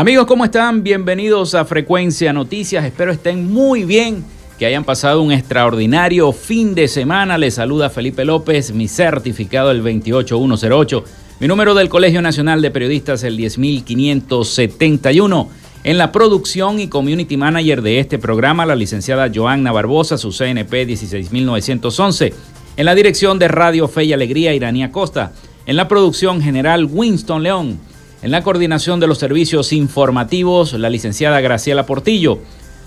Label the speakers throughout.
Speaker 1: Amigos, ¿cómo están? Bienvenidos a Frecuencia Noticias. Espero estén muy bien, que hayan pasado un extraordinario fin de semana. Les saluda Felipe López, mi certificado el 28108, mi número del Colegio Nacional de Periodistas el 10571. En la producción y community manager de este programa, la licenciada Joanna Barbosa, su CNP 16911. En la dirección de Radio Fe y Alegría, Iranía Costa. En la producción general, Winston León. En la coordinación de los servicios informativos, la licenciada Graciela Portillo.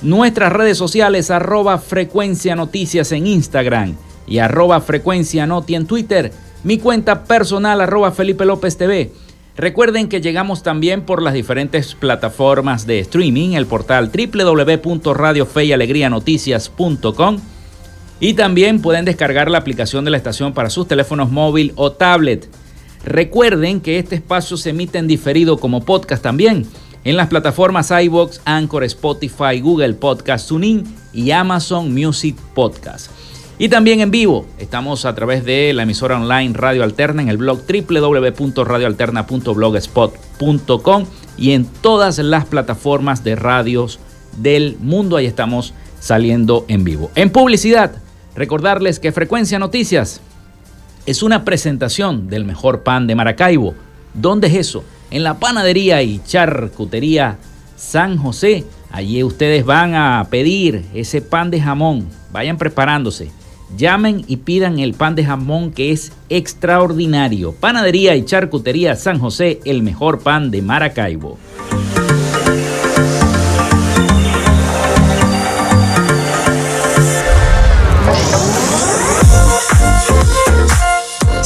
Speaker 1: Nuestras redes sociales, arroba frecuencia noticias en Instagram y arroba frecuencia noti en Twitter. Mi cuenta personal, arroba Felipe López TV. Recuerden que llegamos también por las diferentes plataformas de streaming, el portal www.radiofeyalegrianoticias.com y también pueden descargar la aplicación de la estación para sus teléfonos móvil o tablet. Recuerden que este espacio se emite en diferido como podcast también en las plataformas iBox, Anchor, Spotify, Google Podcast, TuneIn y Amazon Music Podcast. Y también en vivo, estamos a través de la emisora online Radio Alterna en el blog www.radioalterna.blogspot.com y en todas las plataformas de radios del mundo. Ahí estamos saliendo en vivo. En publicidad, recordarles que Frecuencia Noticias es una presentación del mejor pan de Maracaibo. ¿Dónde es eso? En la panadería y charcutería San José. Allí ustedes van a pedir ese pan de jamón. Vayan preparándose. Llamen y pidan el pan de jamón que es extraordinario. Panadería y charcutería San José, el mejor pan de Maracaibo.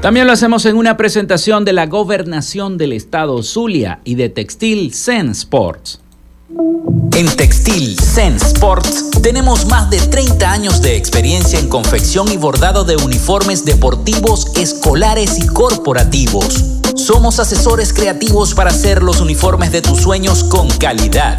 Speaker 1: También lo hacemos en una presentación de la gobernación del estado Zulia y de Textil Zen Sports.
Speaker 2: En Textil Zen Sports tenemos más de 30 años de experiencia en confección y bordado de uniformes deportivos, escolares y corporativos. Somos asesores creativos para hacer los uniformes de tus sueños con calidad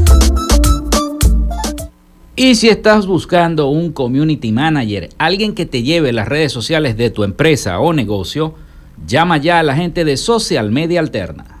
Speaker 1: Y si estás buscando un community manager, alguien que te lleve las redes sociales de tu empresa o negocio, llama ya a la gente de Social Media Alterna.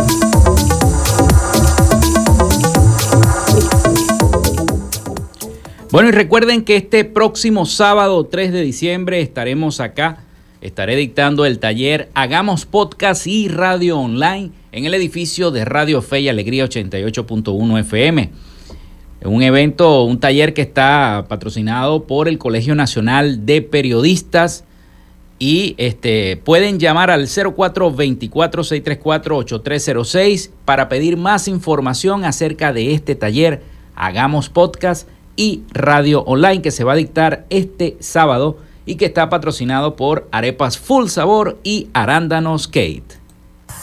Speaker 1: Bueno, y recuerden que este próximo sábado 3 de diciembre estaremos acá. Estaré dictando el taller Hagamos Podcast y Radio Online en el edificio de Radio Fe y Alegría 88.1 FM. Un evento, un taller que está patrocinado por el Colegio Nacional de Periodistas y este, pueden llamar al 0424-634-8306 para pedir más información acerca de este taller. Hagamos podcast y radio online que se va a dictar este sábado y que está patrocinado por Arepas Full Sabor y Arándanos Kate.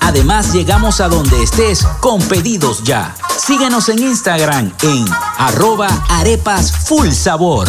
Speaker 2: Además, llegamos a donde estés con pedidos ya. Síguenos en Instagram en arroba arepas full sabor.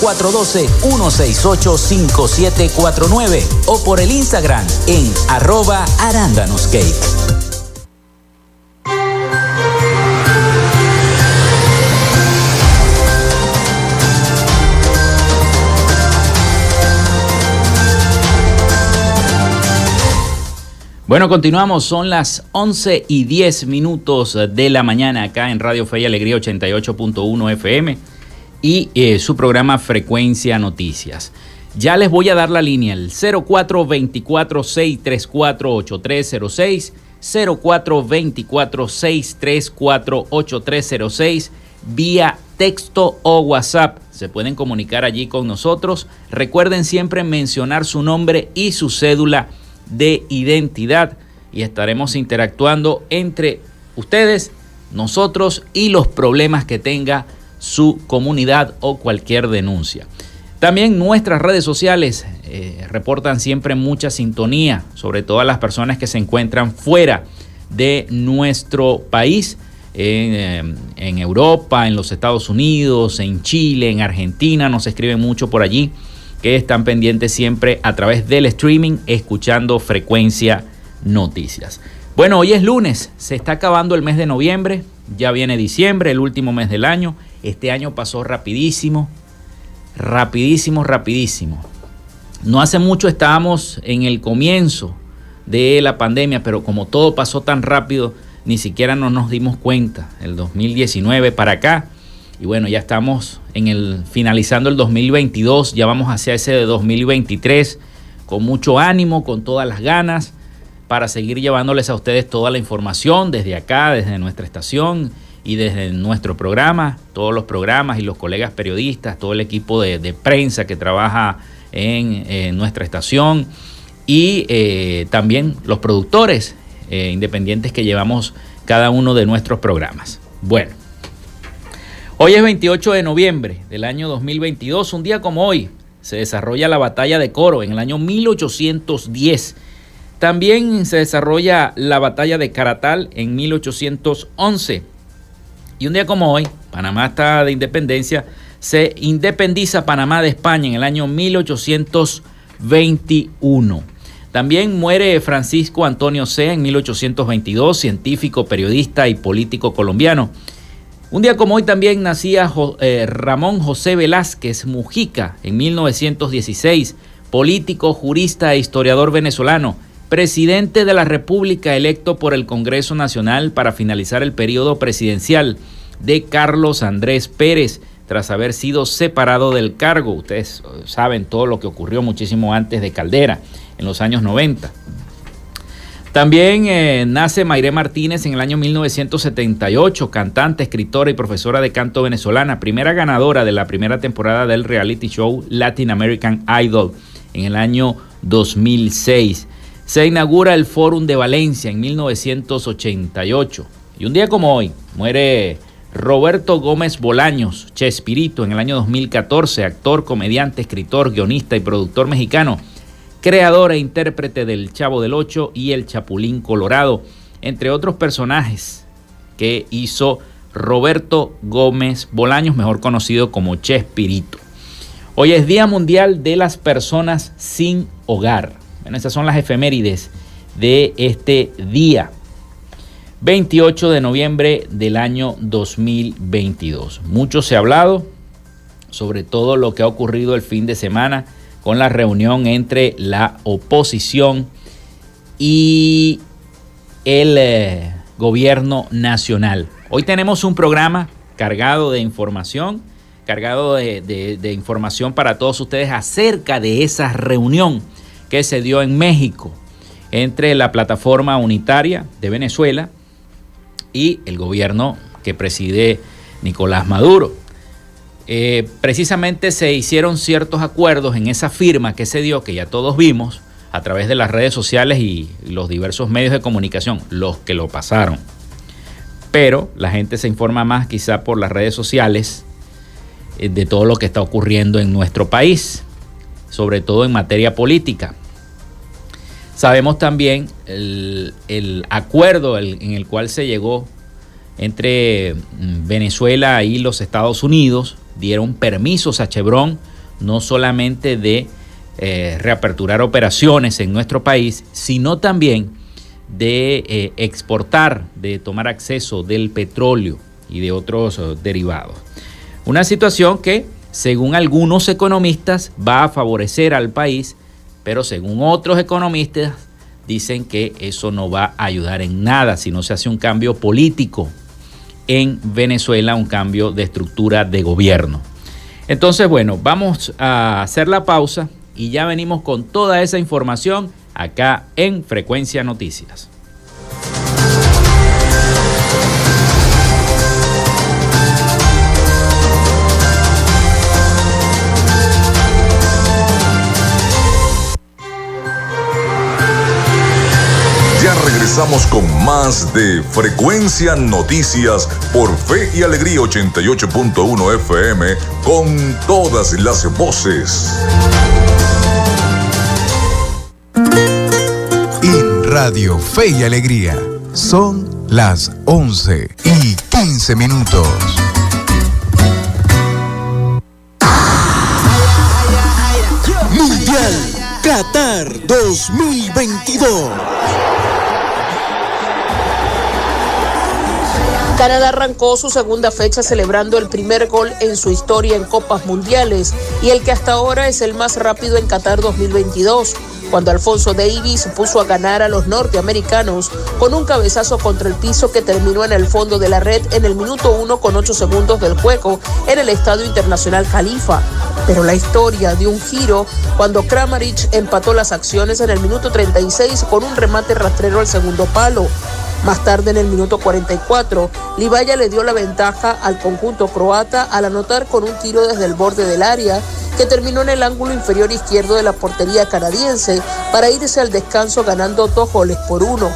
Speaker 2: 0412-168-5749 o por el Instagram en arroba arándanoscake.
Speaker 1: Bueno, continuamos, son las 11 y 10 minutos de la mañana acá en Radio Fe y Alegría 88.1 FM y eh, su programa Frecuencia Noticias. Ya les voy a dar la línea, el 0424-634-8306, 0424-634-8306, vía texto o WhatsApp. Se pueden comunicar allí con nosotros. Recuerden siempre mencionar su nombre y su cédula de identidad y estaremos interactuando entre ustedes, nosotros y los problemas que tenga su comunidad o cualquier denuncia. También nuestras redes sociales eh, reportan siempre mucha sintonía, sobre todo a las personas que se encuentran fuera de nuestro país, en, eh, en Europa, en los Estados Unidos, en Chile, en Argentina, nos escriben mucho por allí que están pendientes siempre a través del streaming escuchando frecuencia noticias. Bueno, hoy es lunes, se está acabando el mes de noviembre, ya viene diciembre, el último mes del año. Este año pasó rapidísimo, rapidísimo, rapidísimo. No hace mucho estábamos en el comienzo de la pandemia, pero como todo pasó tan rápido, ni siquiera nos dimos cuenta. El 2019 para acá, y bueno, ya estamos en el finalizando el 2022, ya vamos hacia ese de 2023 con mucho ánimo, con todas las ganas para seguir llevándoles a ustedes toda la información desde acá, desde nuestra estación y desde nuestro programa, todos los programas y los colegas periodistas, todo el equipo de, prensa que trabaja en, nuestra estación y eh, también los productores eh, independientes que llevamos cada uno de nuestros programas. Bueno. Hoy es 28 de noviembre del año 2022, un día como hoy se desarrolla la batalla de Coro en el año 1810. También se desarrolla la batalla de Caratal en 1811. Y un día como hoy, Panamá está de independencia, se independiza Panamá de España en el año 1821. También muere Francisco Antonio C. en 1822, científico, periodista y político colombiano. Un día como hoy también nacía eh, Ramón José Velázquez Mujica en 1916, político, jurista e historiador venezolano, presidente de la República electo por el Congreso Nacional para finalizar el periodo presidencial de Carlos Andrés Pérez, tras haber sido separado del cargo. Ustedes saben todo lo que ocurrió muchísimo antes de Caldera, en los años 90. También eh, nace Mayré Martínez en el año 1978, cantante, escritora y profesora de canto venezolana, primera ganadora de la primera temporada del reality show Latin American Idol en el año 2006. Se inaugura el Fórum de Valencia en 1988. Y un día como hoy muere Roberto Gómez Bolaños, Chespirito, en el año 2014, actor, comediante, escritor, guionista y productor mexicano, creador e intérprete del Chavo del Ocho y el Chapulín Colorado, entre otros personajes que hizo Roberto Gómez Bolaños, mejor conocido como Chespirito. Hoy es Día Mundial de las Personas sin Hogar. Bueno, esas son las efemérides de este día. 28 de noviembre del año 2022. Mucho se ha hablado sobre todo lo que ha ocurrido el fin de semana con la reunión entre la oposición y el eh, gobierno nacional. Hoy tenemos un programa cargado de información, cargado de, de información para todos ustedes acerca de esa reunión que se dio en México entre la plataforma unitaria de Venezuela y el gobierno que preside Nicolás Maduro. Eh, precisamente se hicieron ciertos acuerdos en esa firma que se dio, que ya todos vimos a través de las redes sociales y los diversos medios de comunicación, los que lo pasaron. Pero la gente se informa más quizá por las redes sociales eh, de todo lo que está ocurriendo en nuestro país, sobre todo en materia política. Sabemos también el, acuerdo en el cual se llegó entre mm, Venezuela y los Estados Unidos. Dieron permisos a Chevron no solamente de eh, reaperturar operaciones en nuestro país, sino también de eh, exportar, de tomar acceso del petróleo y de otros eh, derivados. Una situación que, según algunos economistas, va a favorecer al país pero según otros economistas dicen que eso no va a ayudar en nada si no se hace un cambio político en Venezuela, un cambio de estructura de gobierno. Entonces, bueno, vamos a hacer la pausa y ya venimos con toda esa información acá en Frecuencia Noticias.
Speaker 3: Regresamos con más de Frecuencia Noticias por Fe y Alegría 88.1 FM con todas las voces.
Speaker 4: En Radio Fe y Alegría son las 11 y 15 minutos. Mundial Qatar 2022.
Speaker 5: Canadá arrancó su segunda fecha celebrando el primer gol en su historia en Copas Mundiales y el que hasta ahora es el más rápido en Qatar 2022, cuando Alfonso Davis puso a ganar a los norteamericanos con un cabezazo contra el piso que terminó en el fondo de la red en el minuto 1 con 8 segundos del juego en el Estadio Internacional Califa. Pero la historia dio un giro cuando Kramaric empató las acciones en el minuto 36 con un remate rastrero al segundo palo. Más tarde, en el minuto 44, Libaya le dio la ventaja al conjunto croata al anotar con un tiro desde el borde del área que terminó en el ángulo inferior izquierdo de la portería canadiense para irse al descanso ganando dos goles por uno.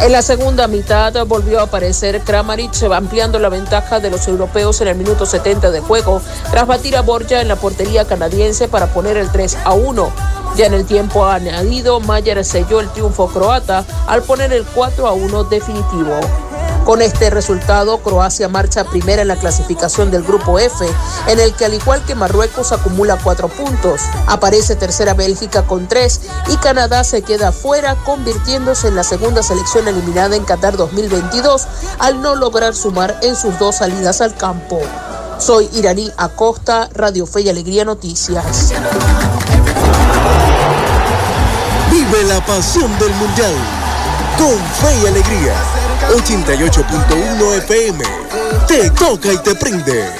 Speaker 5: En la segunda mitad volvió a aparecer Kramaric ampliando la ventaja de los europeos en el minuto 70 de juego tras batir a Borja en la portería canadiense para poner el 3 a 1. Ya en el tiempo añadido, Mayer selló el triunfo croata al poner el 4 a 1 definitivo. Con este resultado, Croacia marcha primera en la clasificación del grupo F, en el que al igual que Marruecos acumula cuatro puntos. Aparece tercera Bélgica con tres y Canadá se queda fuera, convirtiéndose en la segunda selección eliminada en Qatar 2022 al no lograr sumar en sus dos salidas al campo. Soy Iraní Acosta, Radio Fe y Alegría Noticias.
Speaker 6: Vive la pasión del Mundial con Fe y Alegría 88.1 FM. Te toca y te prende.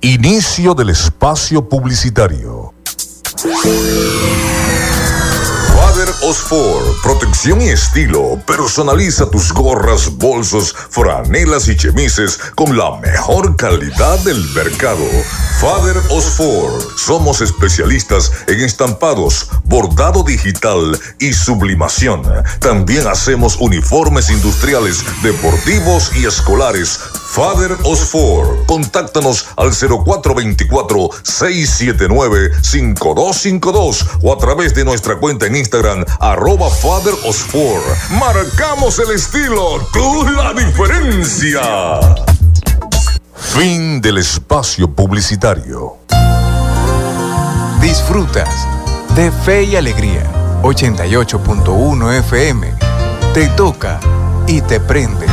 Speaker 3: Inicio del espacio publicitario. Father Osfor, protección y estilo. Personaliza tus gorras, bolsos, franelas y chemises con la mejor calidad del mercado. Father Osfor, somos especialistas en estampados, bordado digital y sublimación. También hacemos uniformes industriales, deportivos y escolares. Father Osfor, contáctanos al 0424-679-5252 o a través de nuestra cuenta en Instagram, arroba Father Osfor. Marcamos el estilo, tú la diferencia. Fin del espacio publicitario.
Speaker 4: Disfrutas de Fe y Alegría 88.1 FM. Te toca y te prende.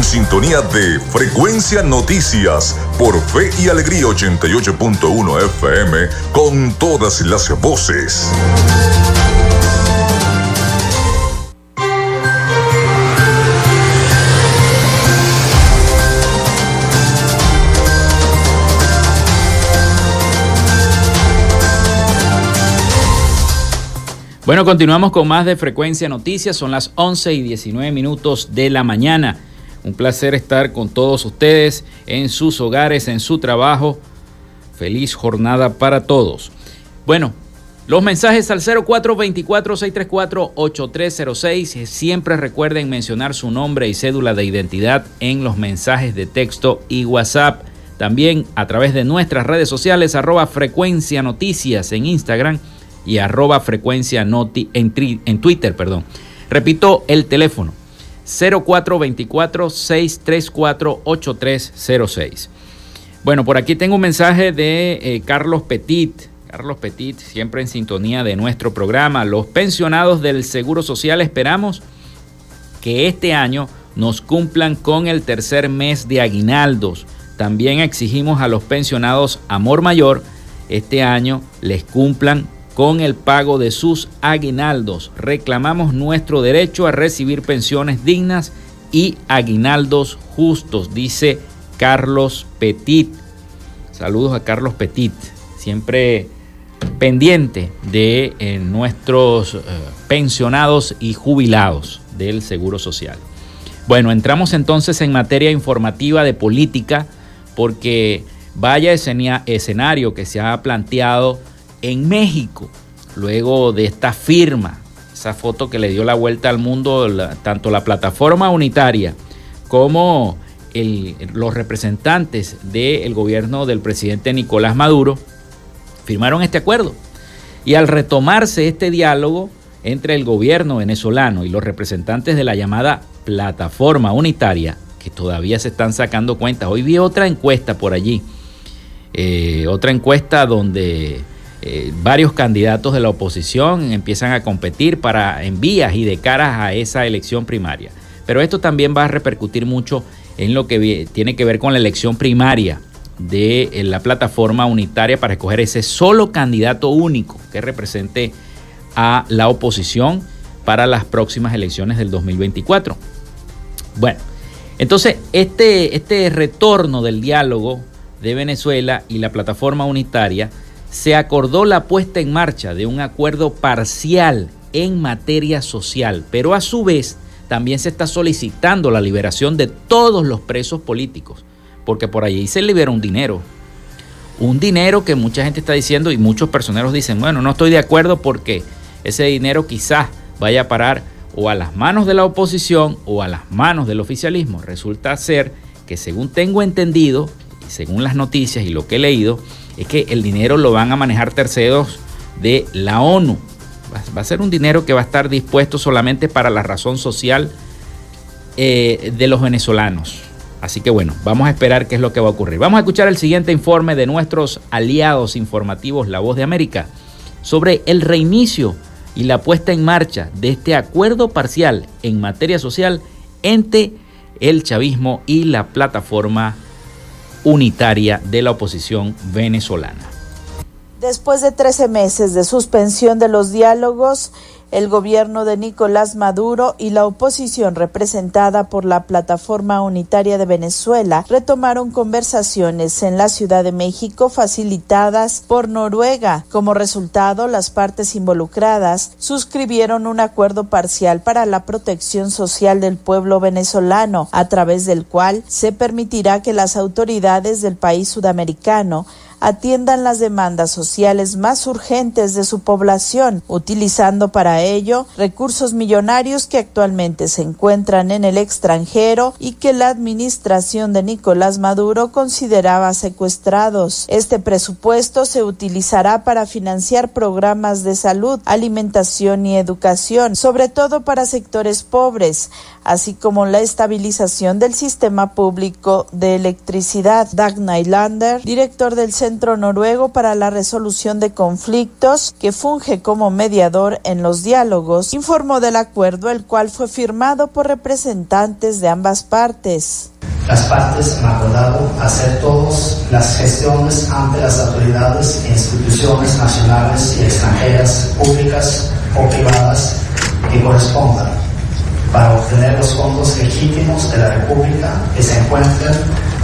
Speaker 3: En sintonía de Frecuencia Noticias por Fe y Alegría 88.1 FM con todas las voces.
Speaker 1: Bueno, continuamos con más de Frecuencia Noticias. Son las 11 y 19 minutos de la mañana. Un placer estar con todos ustedes en sus hogares, en su trabajo. Feliz jornada para todos. Bueno, los mensajes al 0424-634-8306. Siempre recuerden mencionar su nombre y cédula de identidad en los mensajes de texto y WhatsApp. También a través de nuestras redes sociales, arroba frecuencia noticias en Instagram y arroba frecuencia noti en, en Twitter, perdón. Repito el teléfono 0424-634-8306. Bueno, por aquí tengo un mensaje de eh, Carlos Petit. Carlos Petit, siempre en sintonía de nuestro programa. Los pensionados del Seguro Social esperamos que este año nos cumplan con el tercer mes de aguinaldos. También exigimos a los pensionados Amor Mayor este año les cumplan con el pago de sus aguinaldos. Reclamamos nuestro derecho a recibir pensiones dignas y aguinaldos justos, dice Carlos Petit. Saludos a Carlos Petit, siempre pendiente de eh, nuestros eh, pensionados y jubilados del Seguro Social. Bueno, entramos entonces en materia informativa de política porque vaya escenario que se ha planteado en México, luego de esta firma, esa foto que le dio la vuelta al mundo, tanto la plataforma unitaria como los representantes del gobierno del presidente Nicolás Maduro, firmaron este acuerdo. Y al retomarse este diálogo entre el gobierno venezolano y los representantes de la llamada plataforma unitaria, que todavía se están sacando cuentas, hoy vi otra encuesta por allí, eh, otra encuesta donde eh, varios candidatos de la oposición empiezan a competir para en vías y de caras a esa elección primaria. Pero esto también va a repercutir mucho en lo que tiene que ver con la elección primaria de eh, la plataforma unitaria para escoger ese solo candidato único que represente a la oposición para las próximas elecciones del 2024. Bueno, entonces este, este retorno del diálogo de Venezuela y la plataforma unitaria se acordó la puesta en marcha de un acuerdo parcial en materia social, pero a su vez también se está solicitando la liberación de todos los presos políticos, porque por allí se libera un dinero. Un dinero que mucha gente está diciendo y muchos personeros dicen, bueno, no estoy de acuerdo porque ese dinero quizás vaya a parar o a las manos de la oposición o a las manos del oficialismo. Resulta ser que según tengo entendido, y según las noticias y lo que he leído, es que el dinero lo van a manejar terceros de la ONU. Va a ser un dinero que va a estar dispuesto solamente para la razón social eh, de los venezolanos. Así que bueno, vamos a esperar qué es lo que va a ocurrir. Vamos a escuchar el siguiente informe de nuestros aliados informativos La Voz de América sobre el reinicio y la puesta en marcha de este acuerdo parcial en materia social entre el chavismo y la plataforma unitaria de la oposición venezolana.
Speaker 7: Después de 13 meses de suspensión de los diálogos, el gobierno de Nicolás Maduro y la oposición representada por la Plataforma Unitaria de Venezuela retomaron conversaciones en la Ciudad de México facilitadas por Noruega. Como resultado, las partes involucradas suscribieron un acuerdo parcial para la protección social del pueblo venezolano, a través del cual se permitirá que las autoridades del país sudamericano atiendan las demandas sociales más urgentes de su población, utilizando para ello recursos millonarios que actualmente se encuentran en el extranjero y que la administración de Nicolás Maduro consideraba secuestrados. Este presupuesto se utilizará para financiar programas de salud, alimentación y educación, sobre todo para sectores pobres, así como la estabilización del sistema público de electricidad. Dag Nylander, director del Centro Noruego para la Resolución de Conflictos, que funge como mediador en los diálogos, informó del acuerdo el cual fue firmado por representantes de ambas partes.
Speaker 8: Las partes han acordado hacer todas las gestiones ante las autoridades e instituciones nacionales y extranjeras, públicas o privadas, que correspondan para obtener los fondos legítimos de la República que se encuentran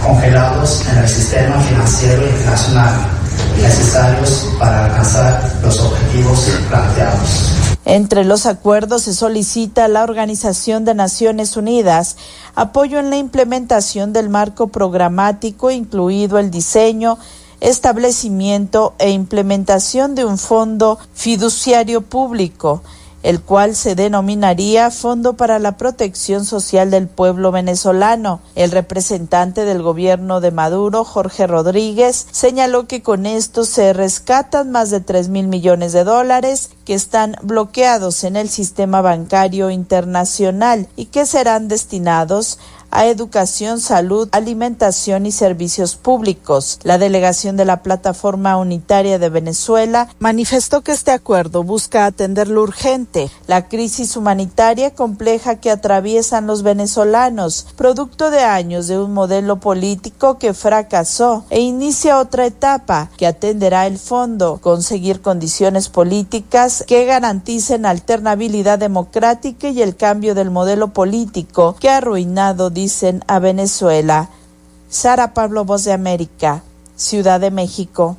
Speaker 8: congelados en el sistema financiero internacional necesarios para alcanzar los objetivos planteados.
Speaker 7: Entre los acuerdos se solicita a la Organización de Naciones Unidas apoyo en la implementación del marco programático, incluido el diseño, establecimiento e implementación de un fondo fiduciario público el cual se denominaría Fondo para la Protección Social del Pueblo Venezolano. El representante del gobierno de Maduro, Jorge Rodríguez, señaló que con esto se rescatan más de 3 mil millones de dólares que están bloqueados en el sistema bancario internacional y que serán destinados a educación, salud, alimentación y servicios públicos. La delegación de la Plataforma Unitaria de Venezuela manifestó que este acuerdo busca atender lo urgente, la crisis humanitaria compleja que atraviesan los venezolanos, producto de años de un modelo político que fracasó e inicia otra etapa que atenderá el fondo, conseguir condiciones políticas que garanticen alternabilidad democrática y el cambio del modelo político que ha arruinado dicen a Venezuela. Sara Pablo, Voz de América, Ciudad de México.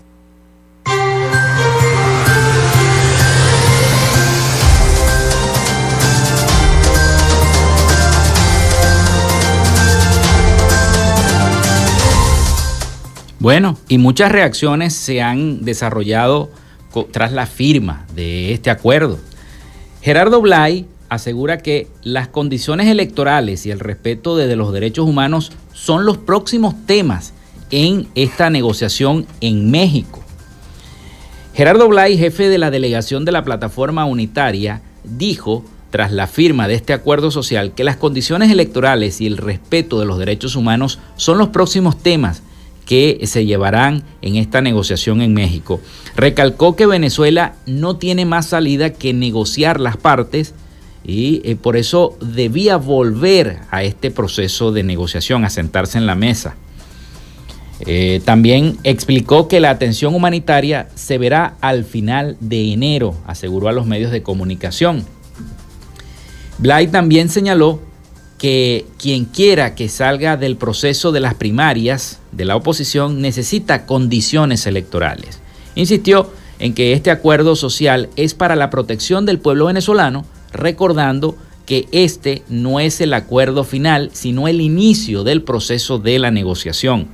Speaker 1: Bueno, y muchas reacciones se han desarrollado tras la firma de este acuerdo. Gerardo Blay asegura que las condiciones electorales y el respeto de los derechos humanos son los próximos temas en esta negociación en México. Gerardo Blay, jefe de la delegación de la plataforma unitaria, dijo, tras la firma de este acuerdo social, que las condiciones electorales y el respeto de los derechos humanos son los próximos temas que se llevarán en esta negociación en México. Recalcó que Venezuela no tiene más salida que negociar las partes y eh, por eso debía volver a este proceso de negociación, a sentarse en la mesa. Eh, también explicó que la atención humanitaria se verá al final de enero, aseguró a los medios de comunicación. Blay también señaló que quien quiera que salga del proceso de las primarias de la oposición necesita condiciones electorales. Insistió en que este acuerdo social es para la protección del pueblo venezolano, recordando que este no es el acuerdo final, sino el inicio del proceso de la negociación.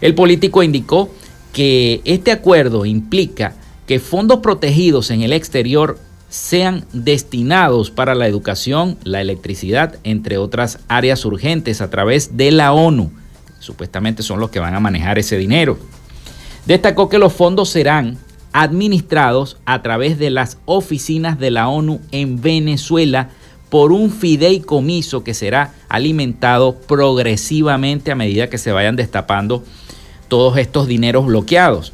Speaker 1: El político indicó que este acuerdo implica que fondos protegidos en el exterior sean destinados para la educación, la electricidad, entre otras áreas urgentes a través de la ONU. Supuestamente son los que van a manejar ese dinero. Destacó que los fondos serán administrados a través de las oficinas de la ONU en Venezuela por un fideicomiso que será alimentado progresivamente a medida que se vayan destapando todos estos dineros bloqueados.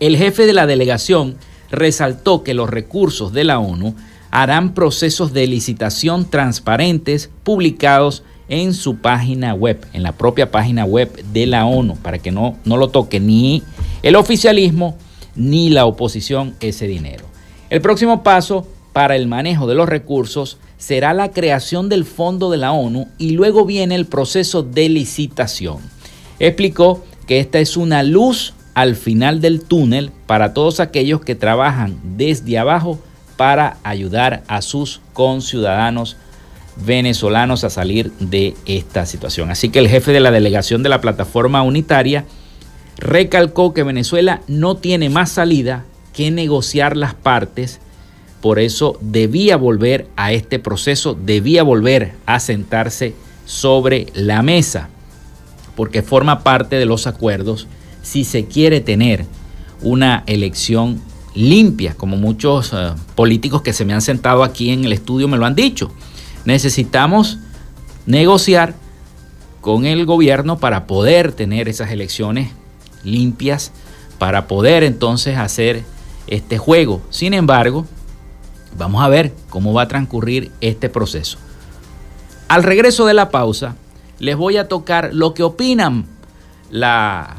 Speaker 1: El jefe de la delegación resaltó que los recursos de la ONU harán procesos de licitación transparentes publicados en su página web, en la propia página web de la ONU, para que no, no lo toque ni el oficialismo ni la oposición ese dinero. El próximo paso para el manejo de los recursos será la creación del fondo de la ONU y luego viene el proceso de licitación. Explicó que esta es una luz al final del túnel para todos aquellos que trabajan desde abajo para ayudar a sus conciudadanos venezolanos a salir de esta situación. Así que el jefe de la delegación de la plataforma unitaria recalcó que Venezuela no tiene más salida que negociar las partes, por eso debía volver a este proceso, debía volver a sentarse sobre la mesa, porque forma parte de los acuerdos si se quiere tener una elección limpia, como muchos eh, políticos que se me han sentado aquí en el estudio me lo han dicho. Necesitamos negociar con el gobierno para poder tener esas elecciones limpias, para poder entonces hacer este juego. Sin embargo, vamos a ver cómo va a transcurrir este proceso. Al regreso de la pausa, les voy a tocar lo que opinan la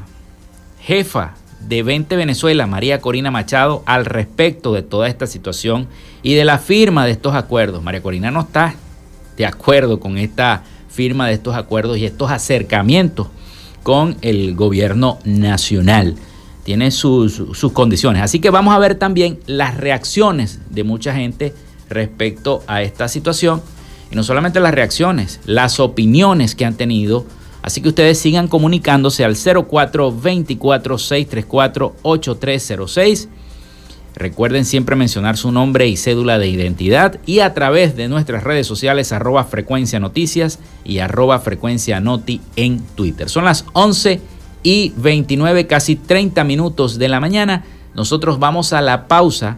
Speaker 1: jefa de 20 Venezuela, María Corina Machado, al respecto de toda esta situación y de la firma de estos acuerdos. María Corina no está de acuerdo con esta firma de estos acuerdos y estos acercamientos con el gobierno nacional. Tiene sus, sus condiciones. Así que vamos a ver también las reacciones de mucha gente respecto a esta situación. Y no solamente las reacciones, las opiniones que han tenido Así que ustedes sigan comunicándose al 0424-634-8306. Recuerden siempre mencionar su nombre y cédula de identidad y a través de nuestras redes sociales arroba frecuencia noticias y arroba frecuencia noti en Twitter. Son las 11 y 29, casi 30 minutos de la mañana. Nosotros vamos a la pausa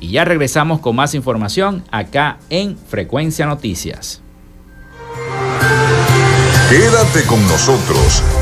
Speaker 1: y ya regresamos con más información acá en Frecuencia Noticias.
Speaker 3: Quédate con nosotros.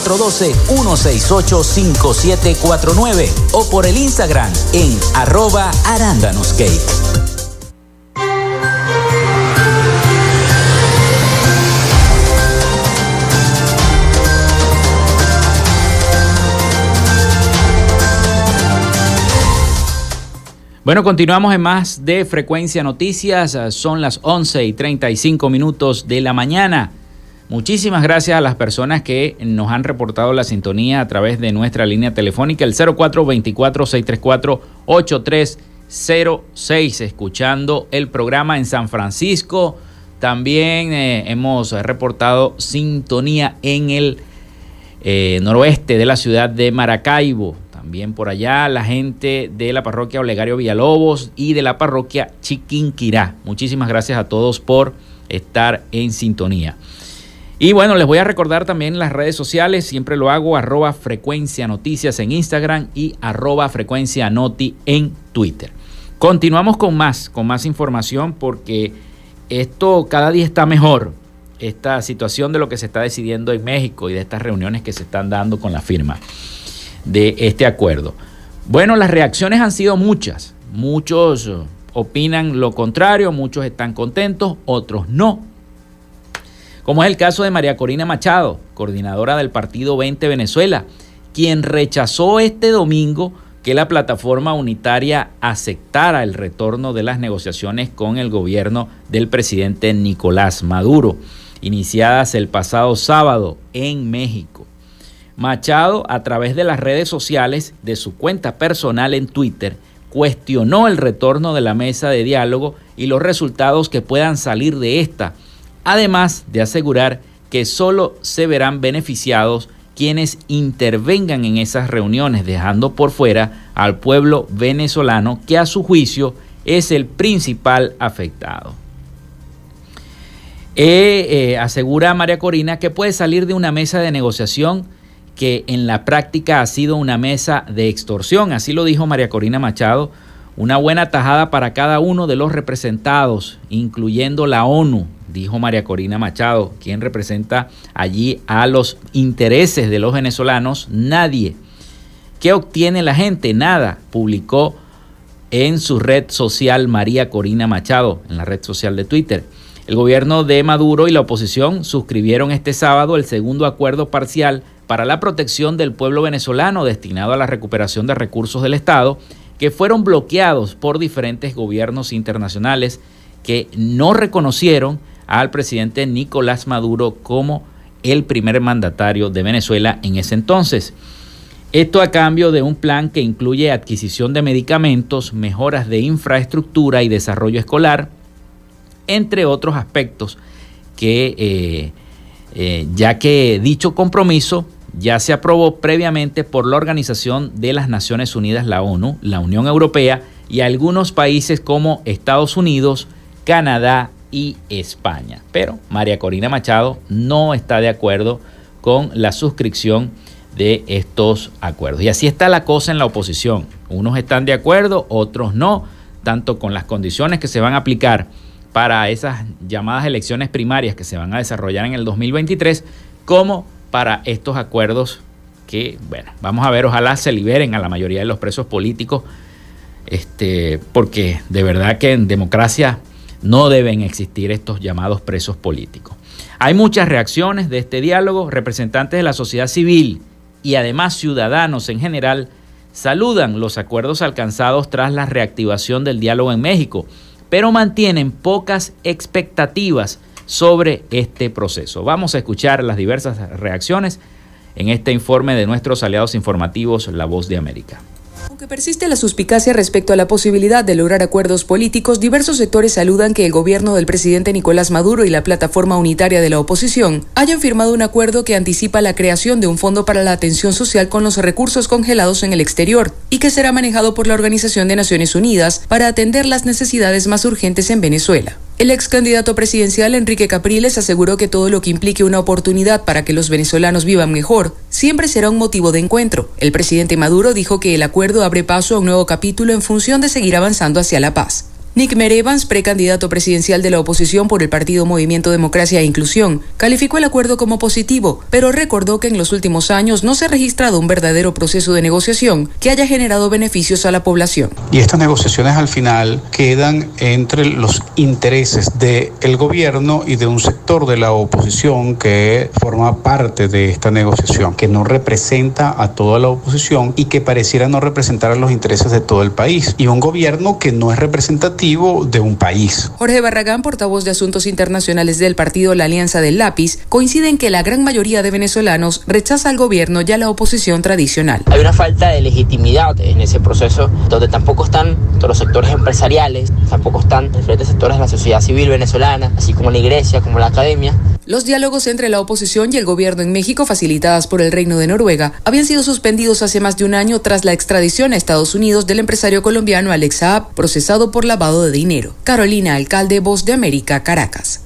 Speaker 2: 0412-168-5749 o por el Instagram en arroba arándanoscake.
Speaker 1: Bueno, continuamos en más de Frecuencia Noticias. Son las 11 y 35 minutos de la mañana. Muchísimas gracias a las personas que nos han reportado la sintonía a través de nuestra línea telefónica, el 0424-634-8306, escuchando el programa en San Francisco. También eh, hemos reportado sintonía en el eh, noroeste de la ciudad de Maracaibo. También por allá la gente de la parroquia Olegario Villalobos y de la parroquia Chiquinquirá. Muchísimas gracias a todos por estar en sintonía. Y bueno, les voy a recordar también las redes sociales, siempre lo hago, arroba frecuencia noticias en Instagram y arroba frecuencia noti en Twitter. Continuamos con más, con más información porque esto cada día está mejor, esta situación de lo que se está decidiendo en México y de estas reuniones que se están dando con la firma de este acuerdo. Bueno, las reacciones han sido muchas, muchos opinan lo contrario, muchos están contentos, otros no como es el caso de María Corina Machado, coordinadora del Partido 20 Venezuela, quien rechazó este domingo que la plataforma unitaria aceptara el retorno de las negociaciones con el gobierno del presidente Nicolás Maduro, iniciadas el pasado sábado en México. Machado, a través de las redes sociales de su cuenta personal en Twitter, cuestionó el retorno de la mesa de diálogo y los resultados que puedan salir de esta además de asegurar que solo se verán beneficiados quienes intervengan en esas reuniones, dejando por fuera al pueblo venezolano que a su juicio es el principal afectado. Eh, eh, asegura María Corina que puede salir de una mesa de negociación que en la práctica ha sido una mesa de extorsión. Así lo dijo María Corina Machado. Una buena tajada para cada uno de los representados, incluyendo la ONU, dijo María Corina Machado, quien representa allí a los intereses de los venezolanos. Nadie. ¿Qué obtiene la gente? Nada. Publicó en su red social María Corina Machado, en la red social de Twitter. El gobierno de Maduro y la oposición suscribieron este sábado el segundo acuerdo parcial para la protección del pueblo venezolano destinado a la recuperación de recursos del Estado, que fueron bloqueados por diferentes gobiernos internacionales que no reconocieron al presidente Nicolás Maduro como el primer mandatario de Venezuela en ese entonces. Esto a cambio de un plan que incluye adquisición de medicamentos, mejoras de infraestructura y desarrollo escolar, entre otros aspectos que, eh, eh, ya que dicho compromiso ya se aprobó previamente por la Organización de las Naciones Unidas, la ONU, la Unión Europea y algunos países como Estados Unidos, Canadá y España. Pero María Corina Machado no está de acuerdo con la suscripción de estos acuerdos. Y así está la cosa en la oposición. Unos están de acuerdo, otros no, tanto con las condiciones que se van a aplicar para esas llamadas elecciones primarias que se van a desarrollar en el 2023, como para estos acuerdos que, bueno, vamos a ver, ojalá se liberen a la mayoría de los presos políticos, este, porque de verdad que en democracia no deben existir estos llamados presos políticos. Hay muchas reacciones de este diálogo, representantes de la sociedad civil y además ciudadanos en general saludan los acuerdos alcanzados tras la reactivación del diálogo en México pero mantienen pocas expectativas sobre este proceso. Vamos a escuchar las diversas reacciones en este informe de nuestros aliados informativos La Voz de América.
Speaker 9: Persiste la suspicacia respecto a la posibilidad de lograr acuerdos políticos, diversos sectores saludan que el gobierno del presidente Nicolás Maduro y la plataforma unitaria de la oposición hayan firmado un acuerdo que anticipa la creación de un fondo para la atención social con los recursos congelados en el exterior y que será manejado por la Organización de Naciones Unidas para atender las necesidades más urgentes en Venezuela. El ex candidato presidencial Enrique Capriles aseguró que todo lo que implique una oportunidad para que los venezolanos vivan mejor siempre será un motivo de encuentro. El presidente Maduro dijo que el acuerdo abre paso a un nuevo capítulo en función de seguir avanzando hacia la paz. Nick Merevans, precandidato presidencial de la oposición por el partido Movimiento Democracia e Inclusión, calificó el acuerdo como positivo, pero recordó que en los últimos años no se ha registrado un verdadero proceso de negociación que haya generado beneficios a la población.
Speaker 10: Y estas negociaciones al final quedan entre los intereses del gobierno y de un sector de la oposición que forma parte de esta negociación, que no representa a toda la oposición y que pareciera no representar a los intereses de todo el país. Y un gobierno que no es representativo de un país.
Speaker 9: Jorge Barragán, portavoz de Asuntos Internacionales del partido La Alianza del Lápiz, coincide en que la gran mayoría de venezolanos rechaza al gobierno y a la oposición tradicional.
Speaker 11: Hay una falta de legitimidad en ese proceso, donde tampoco están todos los sectores empresariales, tampoco están diferentes sectores de la sociedad civil venezolana, así como la iglesia, como la academia.
Speaker 9: Los diálogos entre la oposición y el gobierno en México, facilitadas por el Reino de Noruega, habían sido suspendidos hace más de un año tras la extradición a Estados Unidos del empresario colombiano Alex Saab, procesado por lavado de dinero. Carolina Alcalde, Voz de América, Caracas.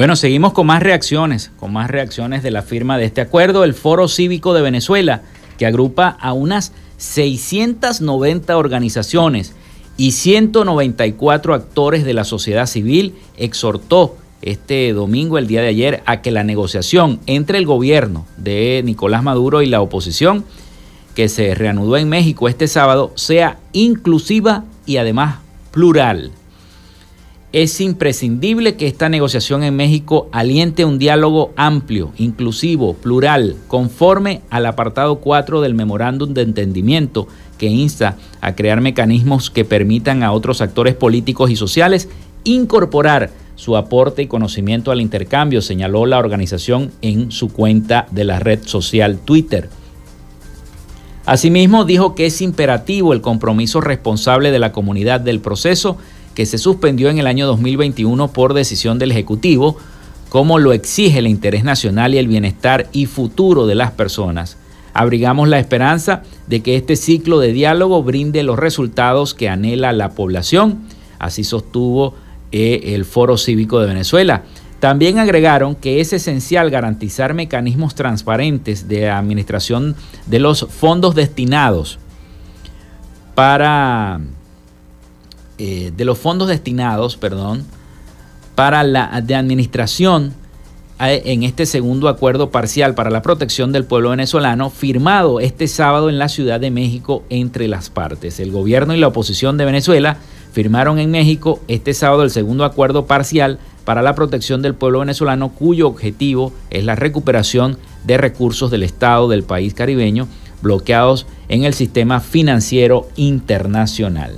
Speaker 1: Bueno, seguimos con más reacciones, con más reacciones de la firma de este acuerdo. El Foro Cívico de Venezuela, que agrupa a unas 690 organizaciones y 194 actores de la sociedad civil, exhortó este domingo, el día de ayer, a que la negociación entre el gobierno de Nicolás Maduro y la oposición, que se reanudó en México este sábado, sea inclusiva y además plural. Es imprescindible que esta negociación en México aliente un diálogo amplio, inclusivo, plural, conforme al apartado 4 del memorándum de entendimiento que insta a crear mecanismos que permitan a otros actores políticos y sociales incorporar su aporte y conocimiento al intercambio, señaló la organización en su cuenta de la red social Twitter. Asimismo, dijo que es imperativo el compromiso responsable de la comunidad del proceso que se suspendió en el año 2021 por decisión del Ejecutivo, como lo exige el interés nacional y el bienestar y futuro de las personas, abrigamos la esperanza de que este ciclo de diálogo brinde los resultados que anhela la población, así sostuvo eh, el Foro Cívico de Venezuela. También agregaron que es esencial garantizar mecanismos transparentes de administración de los fondos destinados para eh, de los fondos destinados, perdón, para la de administración en este segundo acuerdo parcial para la protección del pueblo venezolano firmado este sábado en la Ciudad de México entre las partes. El gobierno y la oposición de Venezuela firmaron en México este sábado el segundo acuerdo parcial para la protección del pueblo venezolano cuyo objetivo es la recuperación de recursos del Estado del país caribeño bloqueados en el sistema financiero internacional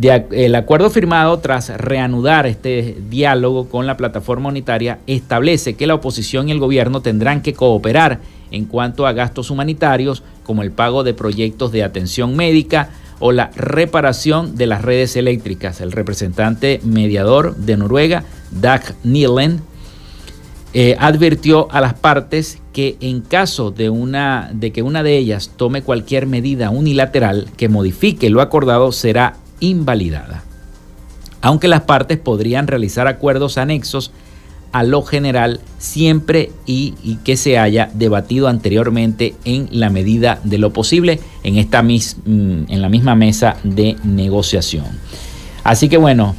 Speaker 1: el acuerdo firmado tras reanudar este diálogo con la plataforma unitaria establece que la oposición y el gobierno tendrán que cooperar en cuanto a gastos humanitarios como el pago de proyectos de atención médica o la reparación de las redes eléctricas. El representante mediador de Noruega, Dag Nielen, eh, advirtió a las partes que en caso de, una, de que una de ellas tome cualquier medida unilateral que modifique lo acordado será invalidada. Aunque las partes podrían realizar acuerdos anexos a lo general siempre y, que se haya debatido anteriormente en la medida de lo posible en, esta mis, mm, en la misma mesa de negociación. Así que bueno,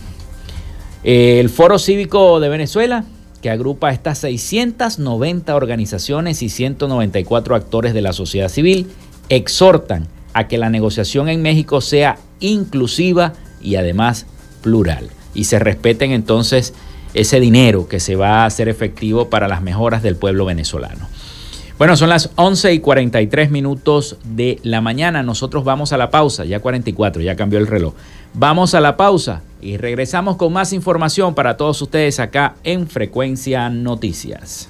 Speaker 1: el Foro Cívico de Venezuela, que agrupa estas 690 organizaciones y 194 actores de la sociedad civil, exhortan a que la negociación en México sea inclusiva y además plural. Y se respeten entonces ese dinero que se va a hacer efectivo para las mejoras del pueblo venezolano. Bueno, son las 11 y 43 minutos de la mañana. Nosotros vamos a la pausa, ya 44, ya cambió el reloj. Vamos a la pausa y regresamos con más información para todos ustedes acá en Frecuencia Noticias.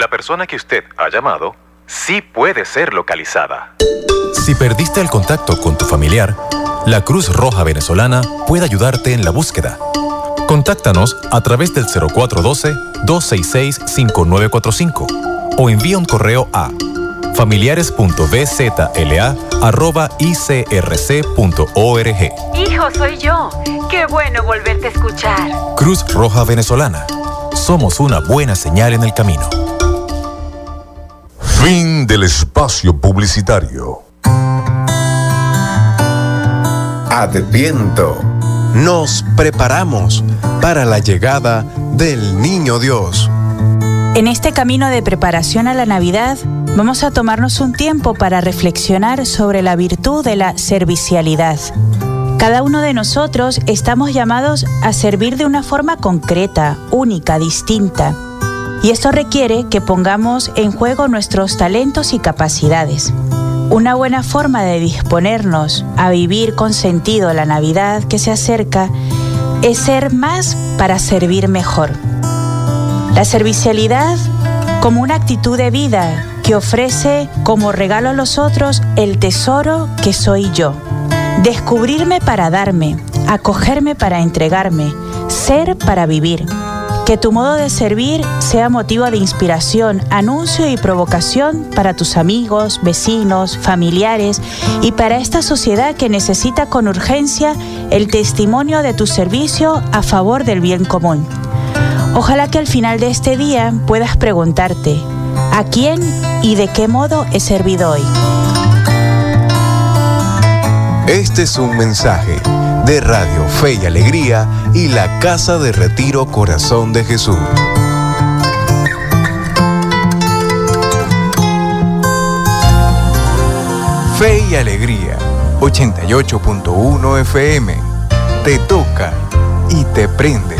Speaker 12: La persona que usted ha llamado sí puede ser localizada.
Speaker 13: Si perdiste el contacto con tu familiar, la Cruz Roja Venezolana puede ayudarte en la búsqueda. Contáctanos a través del 0412-266-5945 o envía un correo a familiares.bzla.icrc.org.
Speaker 14: Hijo, soy yo. Qué bueno volverte a escuchar.
Speaker 13: Cruz Roja Venezolana. Somos una buena señal en el camino.
Speaker 3: Fin del espacio publicitario.
Speaker 4: Adviento. Nos preparamos para la llegada del Niño Dios.
Speaker 15: En este camino de preparación a la Navidad, vamos a tomarnos un tiempo para reflexionar sobre la virtud de la servicialidad. Cada uno de nosotros estamos llamados a servir de una forma concreta, única, distinta y esto requiere que pongamos en juego nuestros talentos y capacidades. Una buena forma de disponernos a vivir con sentido la Navidad que se acerca es ser más para servir mejor. La servicialidad como una actitud de vida que ofrece como regalo a los otros el tesoro que soy yo. Descubrirme para darme, acogerme para entregarme, ser para vivir que tu modo de servir sea motivo de inspiración, anuncio y provocación para tus amigos, vecinos, familiares y para esta sociedad que necesita con urgencia el testimonio de tu servicio a favor del bien común. Ojalá que al final de este día puedas preguntarte, ¿a quién y de qué modo he servido hoy?
Speaker 4: Este es un mensaje de Radio Fe y Alegría y la Casa de Retiro Corazón de Jesús. Fe y Alegría, 88.1 FM. Te toca y te prende.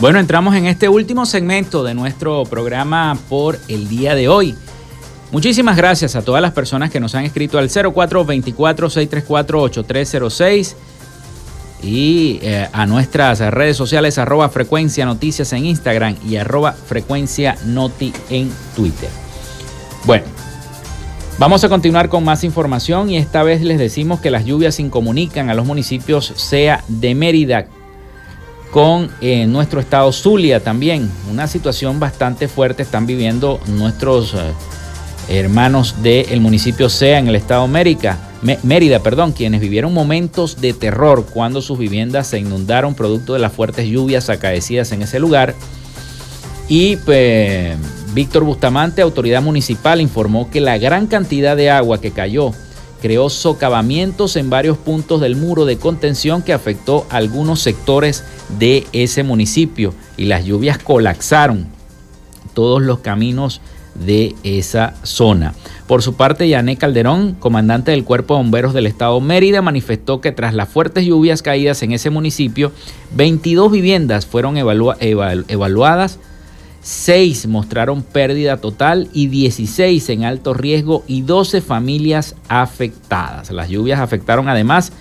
Speaker 1: Bueno, entramos en este último segmento de nuestro programa por el día de hoy. Muchísimas gracias a todas las personas que nos han escrito al 0424-634-8306 y eh, a nuestras redes sociales arroba frecuencia noticias en Instagram y arroba frecuencia noti en Twitter. Bueno, vamos a continuar con más información y esta vez les decimos que las lluvias incomunican a los municipios sea de Mérida, con eh, nuestro estado Zulia también. Una situación bastante fuerte están viviendo nuestros eh, hermanos del municipio Sea en el estado Mérida, Mérida, perdón, quienes vivieron momentos de terror cuando sus viviendas se inundaron producto de las fuertes lluvias acaecidas en ese lugar. Y pues, Víctor Bustamante, autoridad municipal, informó que la gran cantidad de agua que cayó creó socavamientos en varios puntos del muro de contención que afectó a algunos sectores de ese municipio y las lluvias colapsaron todos los caminos de esa zona. Por su parte, Yané Calderón, comandante del Cuerpo de Bomberos del Estado Mérida, manifestó que tras las fuertes lluvias caídas en ese municipio, 22 viviendas fueron evaluadas 6 mostraron pérdida total y 16 en alto riesgo y 12 familias afectadas. Las lluvias afectaron además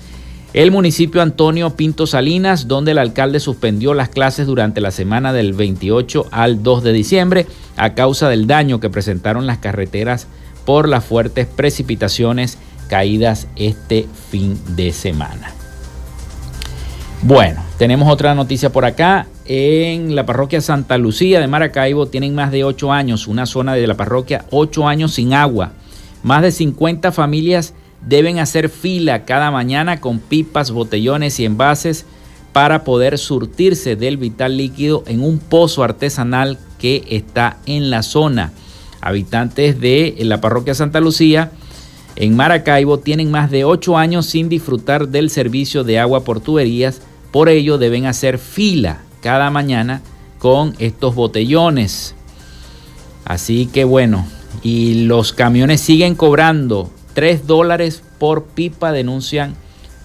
Speaker 1: el municipio Antonio Pinto Salinas, donde el alcalde suspendió las clases durante la semana del 28 al 2 de diciembre a causa del daño que presentaron las carreteras por las fuertes precipitaciones caídas este fin de semana. Bueno, tenemos otra noticia por acá en la parroquia Santa Lucía de Maracaibo tienen más de 8 años, una zona de la parroquia 8 años sin agua. Más de 50 familias deben hacer fila cada mañana con pipas, botellones y envases para poder surtirse del vital líquido en un pozo artesanal que está en la zona. Habitantes de la parroquia Santa Lucía en Maracaibo tienen más de 8 años sin disfrutar del servicio de agua por tuberías, por ello deben hacer fila cada mañana con estos botellones. Así que bueno, y los camiones siguen cobrando 3 dólares por pipa, denuncian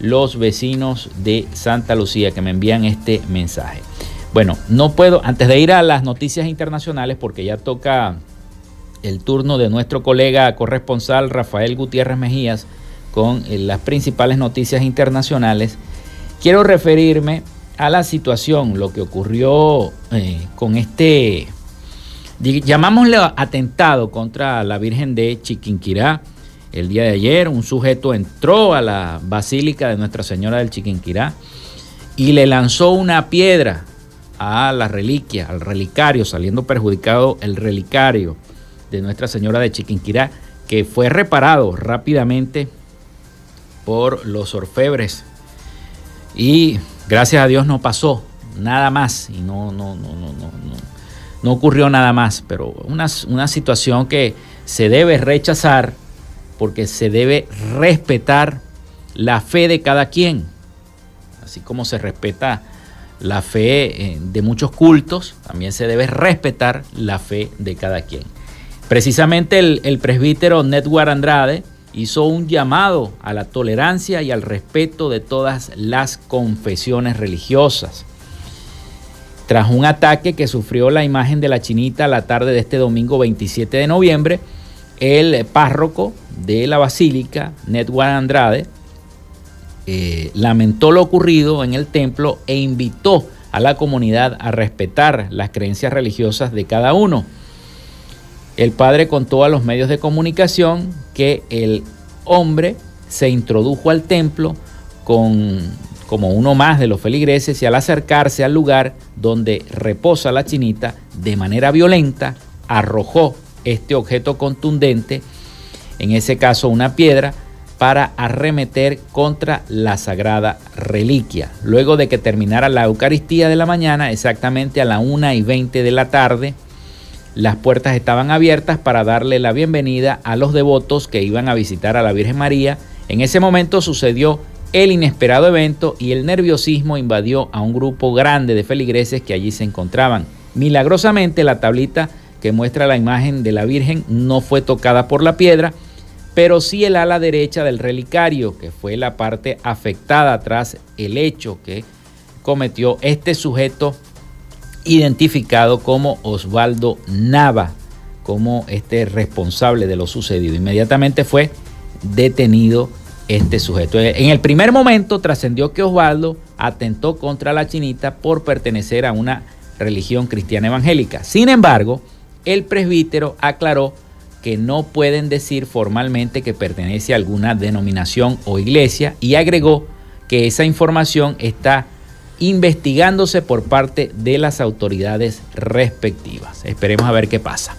Speaker 1: los vecinos de Santa Lucía que me envían este mensaje. Bueno, no puedo, antes de ir a las noticias internacionales, porque ya toca el turno de nuestro colega corresponsal Rafael Gutiérrez Mejías con eh, las principales noticias internacionales, quiero referirme a la situación, lo que ocurrió eh, con este, llamámosle atentado contra la Virgen de Chiquinquirá. El día de ayer un sujeto entró a la Basílica de Nuestra Señora del Chiquinquirá y le lanzó una piedra a la reliquia, al relicario, saliendo perjudicado el relicario de Nuestra Señora de Chiquinquirá, que fue reparado rápidamente por los orfebres. Y Gracias a Dios no pasó nada más y no, no, no, no, no, no, ocurrió nada más, pero una, una situación que se debe rechazar porque se debe respetar la fe de cada quien, así como se respeta la fe eh, de muchos cultos, también se debe respetar la fe de cada quien. Precisamente el, el presbítero Netwar Andrade hizo un llamado a la tolerancia y al respeto de todas las confesiones religiosas. Tras un ataque que sufrió la imagen de la chinita la tarde de este domingo 27 de noviembre, el párroco de la basílica, Netwar Andrade, eh, lamentó lo ocurrido en el templo e invitó a la comunidad a respetar las creencias religiosas de cada uno. El padre contó a los medios de comunicación que el hombre se introdujo al templo con, como uno más de los feligreses y al acercarse al lugar donde reposa la chinita, de manera violenta, arrojó este objeto contundente, en ese caso una piedra, para arremeter contra la sagrada reliquia. Luego de que terminara la Eucaristía de la mañana, exactamente a la 1 y 20 de la tarde, las puertas estaban abiertas para darle la bienvenida a los devotos que iban a visitar a la Virgen María. En ese momento sucedió el inesperado evento y el nerviosismo invadió a un grupo grande de feligreses que allí se encontraban. Milagrosamente la tablita que muestra la imagen de la Virgen no fue tocada por la piedra, pero sí el ala derecha del relicario, que fue la parte afectada tras el hecho que cometió este sujeto identificado como Osvaldo Nava, como este responsable de lo sucedido. Inmediatamente fue detenido este sujeto. En el primer momento trascendió que Osvaldo atentó contra la chinita por pertenecer a una religión cristiana evangélica. Sin embargo, el presbítero aclaró que no pueden decir formalmente que pertenece a alguna denominación o iglesia y agregó que esa información está investigándose por parte de las autoridades respectivas. Esperemos a ver qué pasa.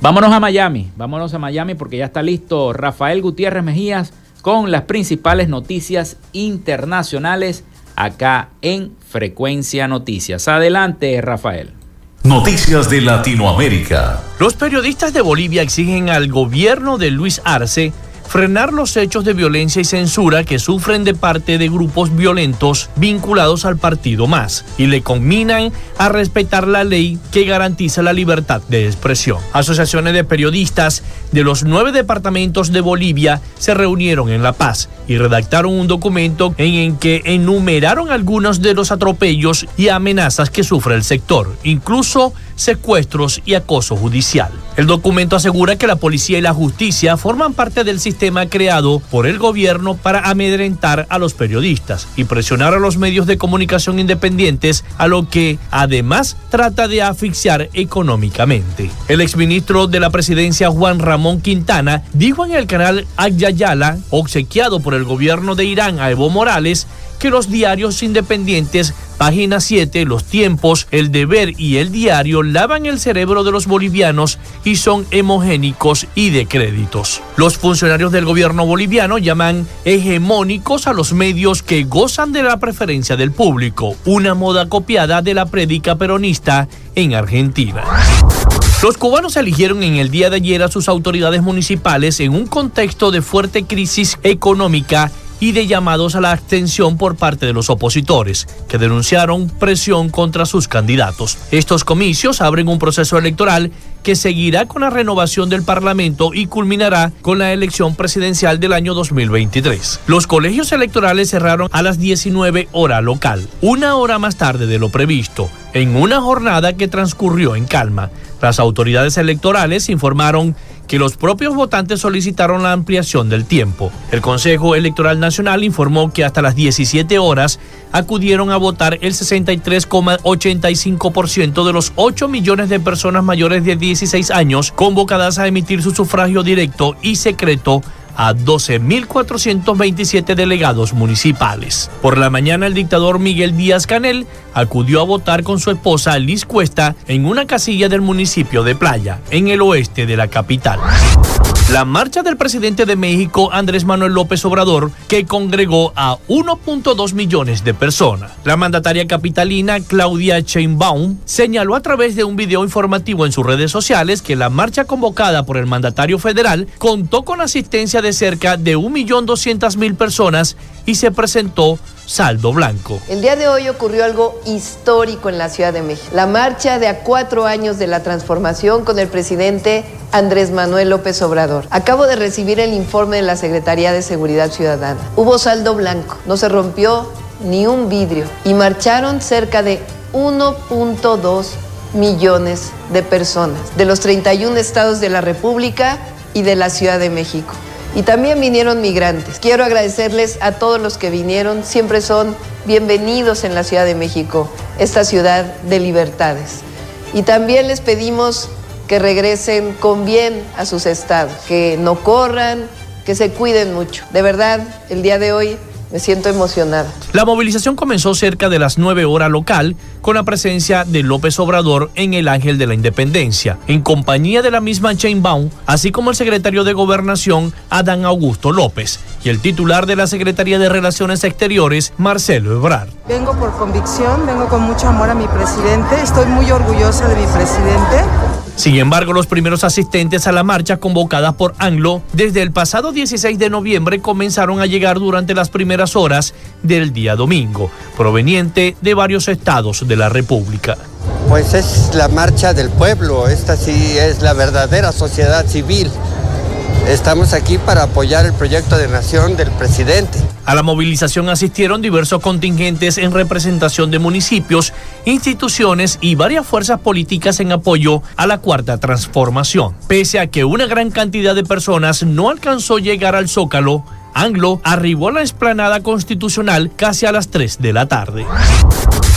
Speaker 1: Vámonos a Miami, vámonos a Miami porque ya está listo Rafael Gutiérrez Mejías con las principales noticias internacionales acá en Frecuencia Noticias. Adelante, Rafael.
Speaker 16: Noticias de Latinoamérica.
Speaker 17: Los periodistas de Bolivia exigen al gobierno de Luis Arce frenar los hechos de violencia y censura que sufren de parte de grupos violentos vinculados al partido MAS y le conminan a respetar la ley que garantiza la libertad de expresión. Asociaciones de periodistas de los nueve departamentos de Bolivia se reunieron en La Paz y redactaron un documento en el que enumeraron algunos de los atropellos y amenazas que sufre el sector, incluso secuestros y acoso judicial. El documento asegura que la policía y la justicia forman parte del sistema creado por el gobierno para amedrentar a los periodistas y presionar a los medios de comunicación independientes, a lo que además trata de asfixiar económicamente. El exministro de la presidencia Juan Ramón Quintana dijo en el canal Agyayala, obsequiado por el gobierno de Irán a Evo Morales, que los diarios independientes, página 7, Los Tiempos, El Deber y El Diario lavan el cerebro de los bolivianos y son hemogénicos y de créditos. Los funcionarios del gobierno boliviano llaman hegemónicos a los medios que gozan de la preferencia del público, una moda copiada de la prédica peronista en Argentina. Los cubanos eligieron en el día de ayer a sus autoridades municipales en un contexto de fuerte crisis económica y de llamados a la abstención por parte de los opositores, que denunciaron presión contra sus candidatos. Estos comicios abren un proceso electoral que seguirá con la renovación del Parlamento y culminará con la elección presidencial del año 2023. Los colegios electorales cerraron a las 19 hora local, una hora más tarde de lo previsto, en una jornada que transcurrió en calma. Las autoridades electorales informaron que los propios votantes solicitaron la ampliación del tiempo. El Consejo Electoral Nacional informó que hasta las 17 horas acudieron a votar el 63,85% de los 8 millones de personas mayores de 16 años convocadas a emitir su sufragio directo y secreto a 12.427 delegados municipales. Por la mañana el dictador Miguel Díaz Canel acudió a votar con su esposa Liz Cuesta en una casilla del municipio de Playa, en el oeste de la capital. La marcha del presidente de México, Andrés Manuel López Obrador, que congregó a 1.2 millones de personas. La mandataria capitalina, Claudia Sheinbaum, señaló a través de un video informativo en sus redes sociales que la marcha convocada por el mandatario federal contó con asistencia de cerca de 1.200.000 personas y se presentó saldo blanco.
Speaker 18: El día de hoy ocurrió algo histórico en la Ciudad de México. La marcha de a cuatro años de la transformación con el presidente Andrés Manuel López Obrador. Acabo de recibir el informe de la Secretaría de Seguridad Ciudadana. Hubo saldo blanco, no se rompió ni un vidrio y marcharon cerca de 1.2 millones de personas de los 31 estados de la República y de la Ciudad de México. Y también vinieron migrantes. Quiero agradecerles a todos los que vinieron. Siempre son bienvenidos en la Ciudad de México, esta ciudad de libertades. Y también les pedimos que regresen con bien a sus estados, que no corran, que se cuiden mucho. De verdad, el día de hoy me siento emocionada.
Speaker 17: La movilización comenzó cerca de las 9 horas local con la presencia de López Obrador en el Ángel de la Independencia, en compañía de la misma Baum, así como el secretario de Gobernación Adán Augusto López y el titular de la Secretaría de Relaciones Exteriores Marcelo Ebrard.
Speaker 19: Vengo por convicción, vengo con mucho amor a mi presidente, estoy muy orgullosa de mi presidente
Speaker 17: Sin embargo, los primeros asistentes a la marcha convocada por Anglo desde el pasado 16 de noviembre comenzaron a llegar durante las primeras horas del día domingo, proveniente de varios estados de la República.
Speaker 19: Pues es la marcha del pueblo, esta sí es la verdadera sociedad civil. Estamos aquí para apoyar el proyecto de nación del presidente.
Speaker 17: A la movilización asistieron diversos contingentes en representación de municipios, instituciones y varias fuerzas políticas en apoyo a la cuarta transformación. Pese a que una gran cantidad de personas no alcanzó llegar al Zócalo, Anglo arribó a la explanada constitucional casi a las 3 de la tarde.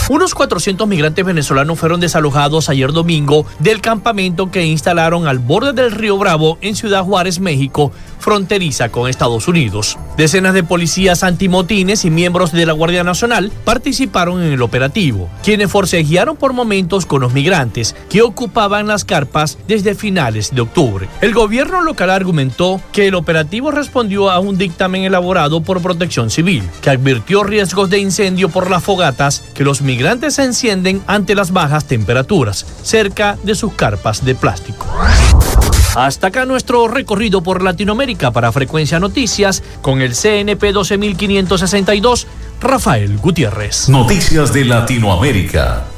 Speaker 17: Unos 400 migrantes venezolanos fueron desalojados ayer domingo del campamento que instalaron al borde del río Bravo en Ciudad Juárez, México, fronteriza con Estados Unidos. Decenas de policías antimotines y miembros de la Guardia Nacional participaron en el operativo, quienes forcejearon por momentos con los migrantes que ocupaban las carpas desde finales de octubre. El gobierno local argumentó que el operativo respondió a un dictamen elaborado por Protección Civil, que advirtió riesgos de incendio por las fogatas que los migrantes encienden ante las bajas temperaturas cerca de sus carpas de plástico. Hasta acá nuestro recorrido por Latinoamérica para Frecuencia Noticias con el CNP 12562, Rafael Gutiérrez.
Speaker 16: Noticias de Latinoamérica.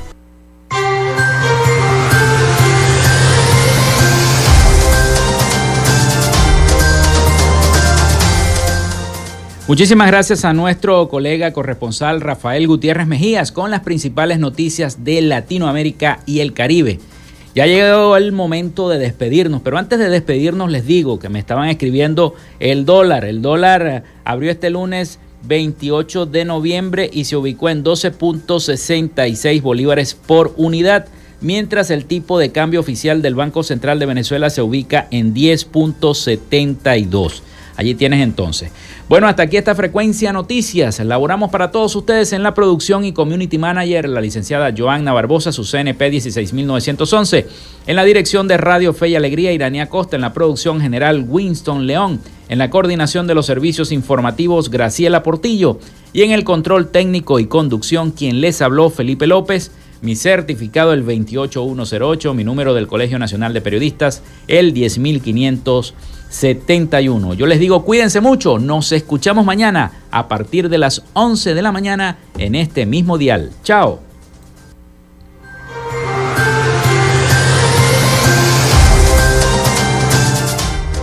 Speaker 1: Muchísimas gracias a nuestro colega corresponsal Rafael Gutiérrez Mejías con las principales noticias de Latinoamérica y el Caribe. Ya llegó el momento de despedirnos, pero antes de despedirnos les digo que me estaban escribiendo el dólar. El dólar abrió este lunes 28 de noviembre y se ubicó en 12.66 bolívares por unidad, mientras el tipo de cambio oficial del Banco Central de Venezuela se ubica en 10.72. Allí tienes entonces. Bueno, hasta aquí esta frecuencia noticias. Elaboramos para todos ustedes en la producción y community manager la licenciada Joanna Barbosa, su CNP 16911. En la dirección de Radio Fe y Alegría, Iranía Costa. En la producción general, Winston León. En la coordinación de los servicios informativos, Graciela Portillo. Y en el control técnico y conducción, quien les habló, Felipe López. Mi certificado el 28108, mi número del Colegio Nacional de Periodistas el 10571. Yo les digo, cuídense mucho, nos escuchamos mañana a partir de las 11 de la mañana en este mismo dial. Chao.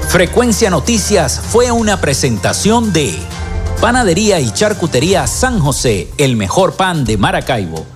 Speaker 2: Frecuencia Noticias fue una presentación de Panadería y Charcutería San José, el mejor pan de Maracaibo